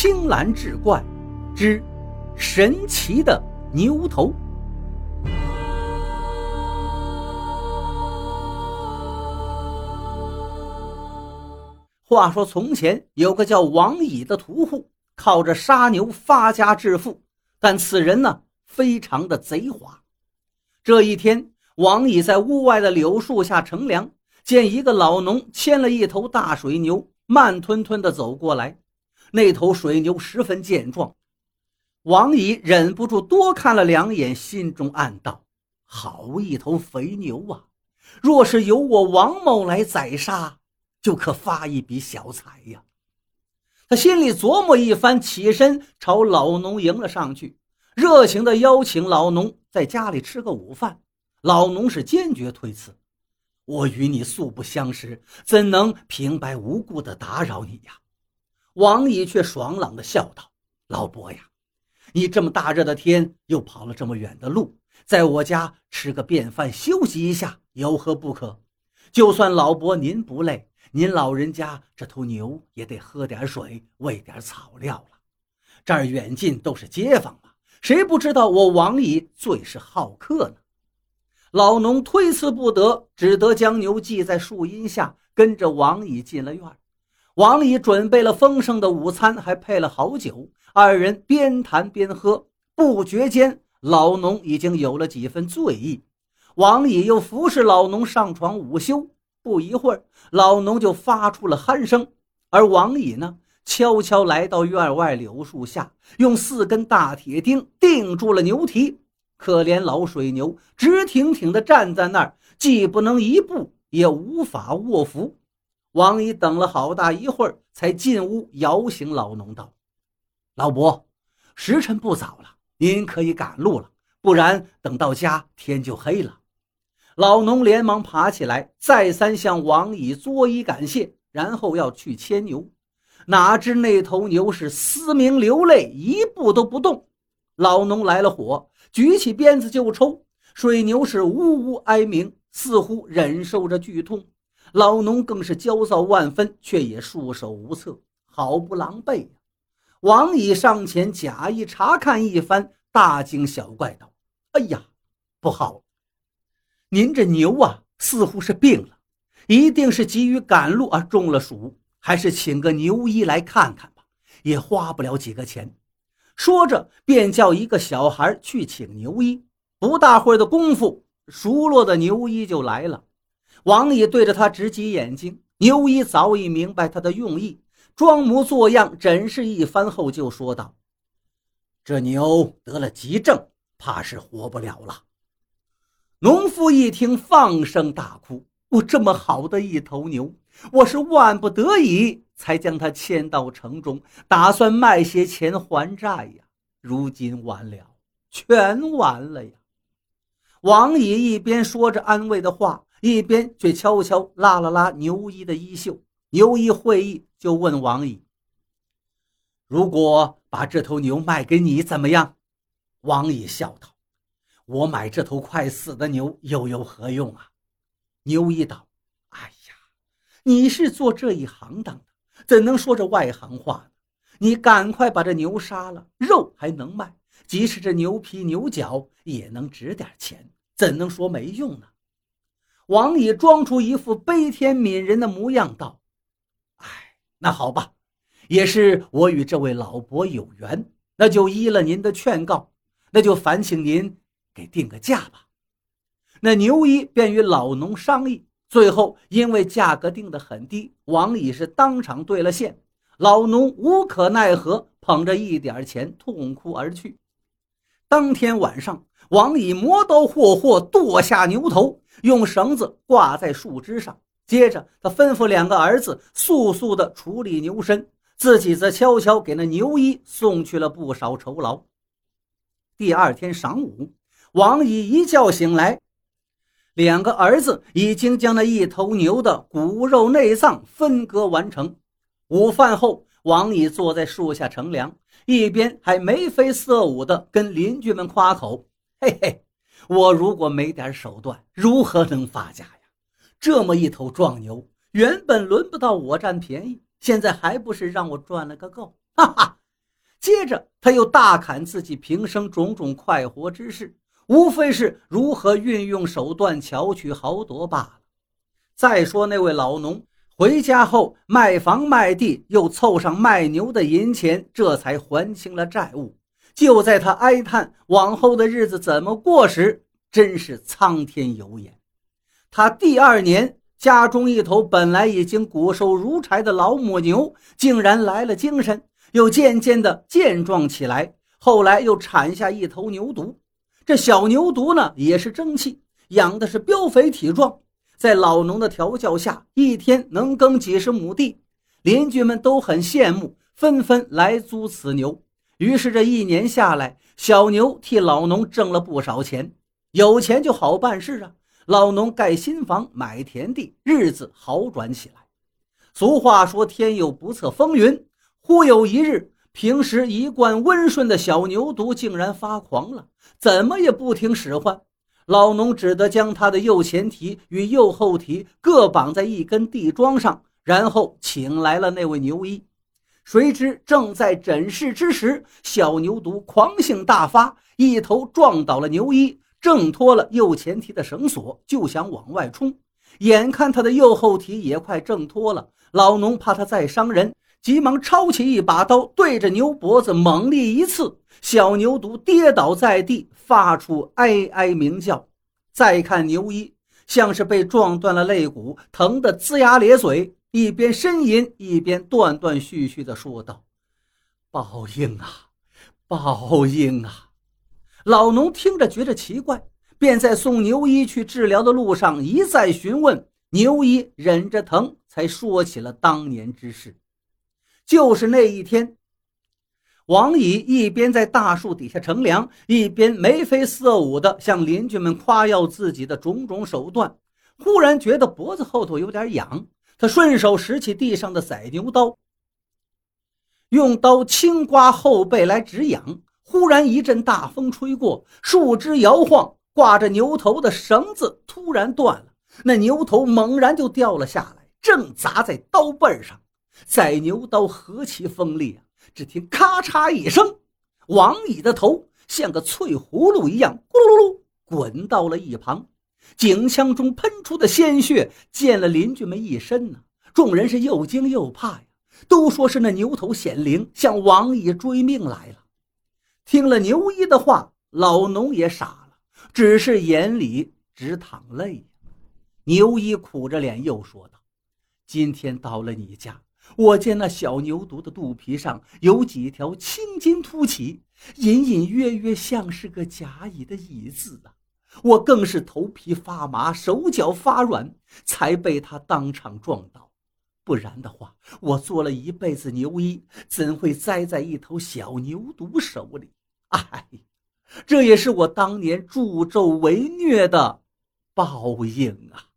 青蓝志怪之神奇的牛头。话说从前有个叫王乙的屠户，靠着杀牛发家致富，但此人呢非常的贼猾。这一天，王乙在屋外的柳树下乘凉，见一个老农牵了一头大水牛，慢吞吞的走过来。那头水牛十分健壮，王乙忍不住多看了两眼，心中暗道：“好一头肥牛啊！若是由我王某来宰杀，就可发一笔小财呀！”他心里琢磨一番，起身朝老农迎了上去，热情地邀请老农在家里吃个午饭。老农是坚决推辞：“我与你素不相识，怎能平白无故地打扰你呀？”王乙却爽朗地笑道：“老伯呀，你这么大热的天，又跑了这么远的路，在我家吃个便饭，休息一下，有何不可？就算老伯您不累，您老人家这头牛也得喝点水，喂点草料了。这儿远近都是街坊嘛，谁不知道我王乙最是好客呢？”老农推辞不得，只得将牛系在树荫下，跟着王乙进了院。王乙准备了丰盛的午餐，还配了好酒。二人边谈边喝，不觉间，老农已经有了几分醉意。王乙又服侍老农上床午休。不一会儿，老农就发出了鼾声，而王乙呢，悄悄来到院外柳树下，用四根大铁钉钉住了牛蹄。可怜老水牛直挺挺地站在那儿，既不能一步，也无法卧伏。王乙等了好大一会儿，才进屋摇醒老农，道：“老伯，时辰不早了，您可以赶路了，不然等到家天就黑了。”老农连忙爬起来，再三向王乙作揖感谢，然后要去牵牛。哪知那头牛是嘶鸣流泪，一步都不动。老农来了火，举起鞭子就抽，水牛是呜呜哀鸣，似乎忍受着剧痛。老农更是焦躁万分，却也束手无策，好不狼狈呀！王乙上前假意查看一番，大惊小怪道：“哎呀，不好！您这牛啊，似乎是病了，一定是急于赶路而中了暑，还是请个牛医来看看吧，也花不了几个钱。”说着，便叫一个小孩去请牛医。不大会儿的功夫，熟络的牛医就来了。王乙对着他直挤眼睛，牛一早已明白他的用意，装模作样诊视一番后，就说道：“这牛得了急症，怕是活不了了。”农夫一听，放声大哭：“我这么好的一头牛，我是万不得已才将它牵到城中，打算卖些钱还债呀！如今完了，全完了呀！”王乙一边说着安慰的话。一边却悄悄拉了拉牛一的衣袖，牛一会意，就问王乙：“如果把这头牛卖给你，怎么样？”王乙笑道：“我买这头快死的牛又有何用啊？”牛一道：“哎呀，你是做这一行当的，怎能说这外行话？你赶快把这牛杀了，肉还能卖，即使这牛皮牛角也能值点钱，怎能说没用呢？”王乙装出一副悲天悯人的模样，道：“哎，那好吧，也是我与这位老伯有缘，那就依了您的劝告，那就烦请您给定个价吧。”那牛医便与老农商议，最后因为价格定得很低，王乙是当场兑了现，老农无可奈何，捧着一点钱痛哭而去。当天晚上，王乙磨刀霍霍剁下牛头。用绳子挂在树枝上，接着他吩咐两个儿子速速地处理牛身，自己则悄悄给那牛医送去了不少酬劳。第二天晌午，王乙一觉醒来，两个儿子已经将那一头牛的骨肉内脏分割完成。午饭后，王乙坐在树下乘凉，一边还眉飞色舞地跟邻居们夸口：“嘿嘿。”我如果没点手段，如何能发家呀？这么一头壮牛，原本轮不到我占便宜，现在还不是让我赚了个够？哈哈，接着他又大砍自己平生种种快活之事，无非是如何运用手段巧取豪夺罢了。再说那位老农回家后卖房卖地，又凑上卖牛的银钱，这才还清了债务。就在他哀叹往后的日子怎么过时，真是苍天有眼。他第二年。家中一头本来已经骨瘦如柴的老母牛，竟然来了精神，又渐渐的健壮起来。后来又产下一头牛犊，这小牛犊呢也是争气，养的是膘肥体壮，在老农的调教下，一天能耕几十亩地。邻居们都很羡慕，纷纷来租此牛。于是这一年下来，小牛替老农挣了不少钱。有钱就好办事啊。老农盖新房，买田地，日子好转起来。俗话说：“天有不测风云。”忽有一日，平时一贯温顺的小牛犊竟然发狂了，怎么也不听使唤。老农只得将他的右前蹄与右后蹄各绑在一根地桩上，然后请来了那位牛医。谁知正在诊视之时，小牛犊狂性大发，一头撞倒了牛医。挣脱了右前蹄的绳索，就想往外冲。眼看他的右后蹄也快挣脱了，老农怕他再伤人，急忙抄起一把刀，对着牛脖子猛力一刺。小牛犊跌倒在地，发出哀哀鸣叫。再看牛一，像是被撞断了肋骨，疼得龇牙咧嘴，一边呻吟，一边断断续续地说道：“报应啊，报应啊！”老农听着觉着奇怪，便在送牛医去治疗的路上一再询问。牛医忍着疼，才说起了当年之事。就是那一天，王乙一边在大树底下乘凉，一边眉飞色舞地向邻居们夸耀自己的种种手段。忽然觉得脖子后头有点痒，他顺手拾起地上的宰牛刀，用刀轻刮后背来止痒。忽然一阵大风吹过，树枝摇晃，挂着牛头的绳子突然断了，那牛头猛然就掉了下来，正砸在刀背上。宰牛刀何其锋利啊！只听咔嚓一声，王乙的头像个脆葫芦一样，咕噜噜滚到了一旁，井腔中喷出的鲜血溅了邻居们一身呢。众人是又惊又怕呀，都说是那牛头显灵，向王乙追命来了。听了牛一的话，老农也傻了，只是眼里直淌泪。牛一苦着脸又说道：“今天到了你家，我见那小牛犊的肚皮上有几条青筋凸起，隐隐约约像是个甲乙的乙字啊！我更是头皮发麻，手脚发软，才被他当场撞倒。不然的话，我做了一辈子牛医，怎会栽在一头小牛犊手里？”哎，这也是我当年助纣为虐的报应啊！